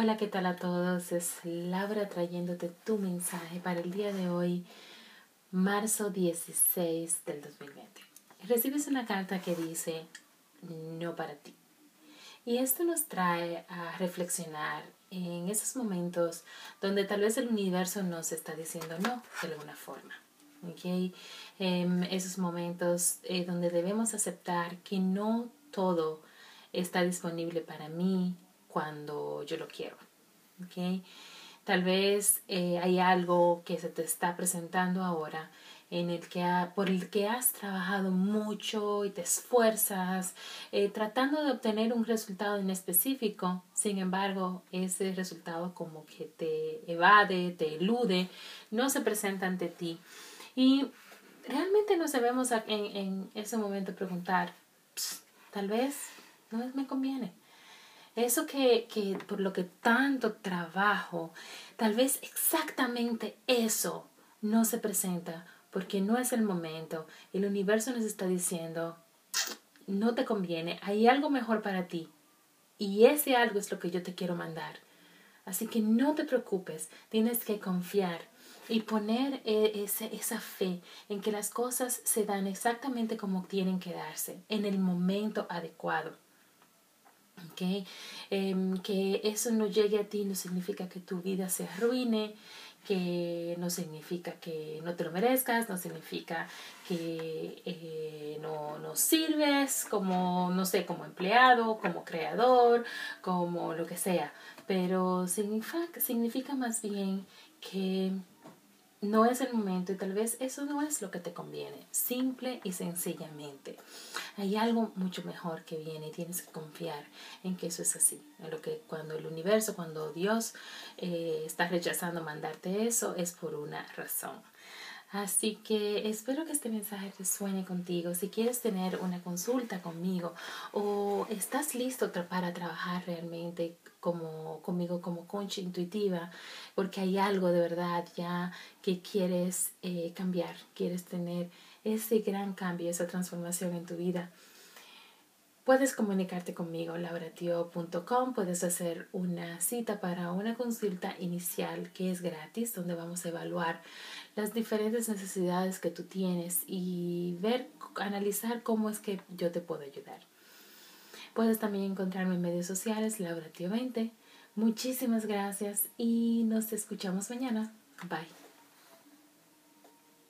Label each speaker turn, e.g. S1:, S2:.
S1: Hola, ¿qué tal a todos? Es Laura trayéndote tu mensaje para el día de hoy, marzo 16 del 2020. Recibes una carta que dice, no para ti. Y esto nos trae a reflexionar en esos momentos donde tal vez el universo nos está diciendo no de alguna forma. ¿okay? En esos momentos eh, donde debemos aceptar que no todo está disponible para mí cuando yo lo quiero. ¿okay? Tal vez eh, hay algo que se te está presentando ahora en el que por el que has trabajado mucho y te esfuerzas eh, tratando de obtener un resultado en específico, sin embargo, ese resultado como que te evade, te elude, no se presenta ante ti. Y realmente nos debemos en, en ese momento preguntar, tal vez no me conviene. Eso que, que por lo que tanto trabajo, tal vez exactamente eso no se presenta porque no es el momento. El universo nos está diciendo, no te conviene, hay algo mejor para ti. Y ese algo es lo que yo te quiero mandar. Así que no te preocupes, tienes que confiar y poner e, ese, esa fe en que las cosas se dan exactamente como tienen que darse, en el momento adecuado. Em, que eso no llegue a ti no significa que tu vida se arruine, que no significa que no te lo merezcas, no significa que eh, no, no sirves como, no sé, como empleado, como creador, como lo que sea, pero significa, significa más bien que no es el momento y tal vez eso no es lo que te conviene, simple y sencillamente. Hay algo mucho mejor que viene y tienes que confiar en que eso es así, en lo que cuando el universo, cuando Dios eh, está rechazando mandarte eso, es por una razón. Así que espero que este mensaje resuene contigo. Si quieres tener una consulta conmigo o estás listo para trabajar realmente como, conmigo como concha intuitiva, porque hay algo de verdad ya que quieres eh, cambiar, quieres tener ese gran cambio, esa transformación en tu vida. Puedes comunicarte conmigo, lauratio.com, puedes hacer una cita para una consulta inicial que es gratis, donde vamos a evaluar las diferentes necesidades que tú tienes y ver, analizar cómo es que yo te puedo ayudar. Puedes también encontrarme en medios sociales, lauratio20. Muchísimas gracias y nos escuchamos mañana. Bye.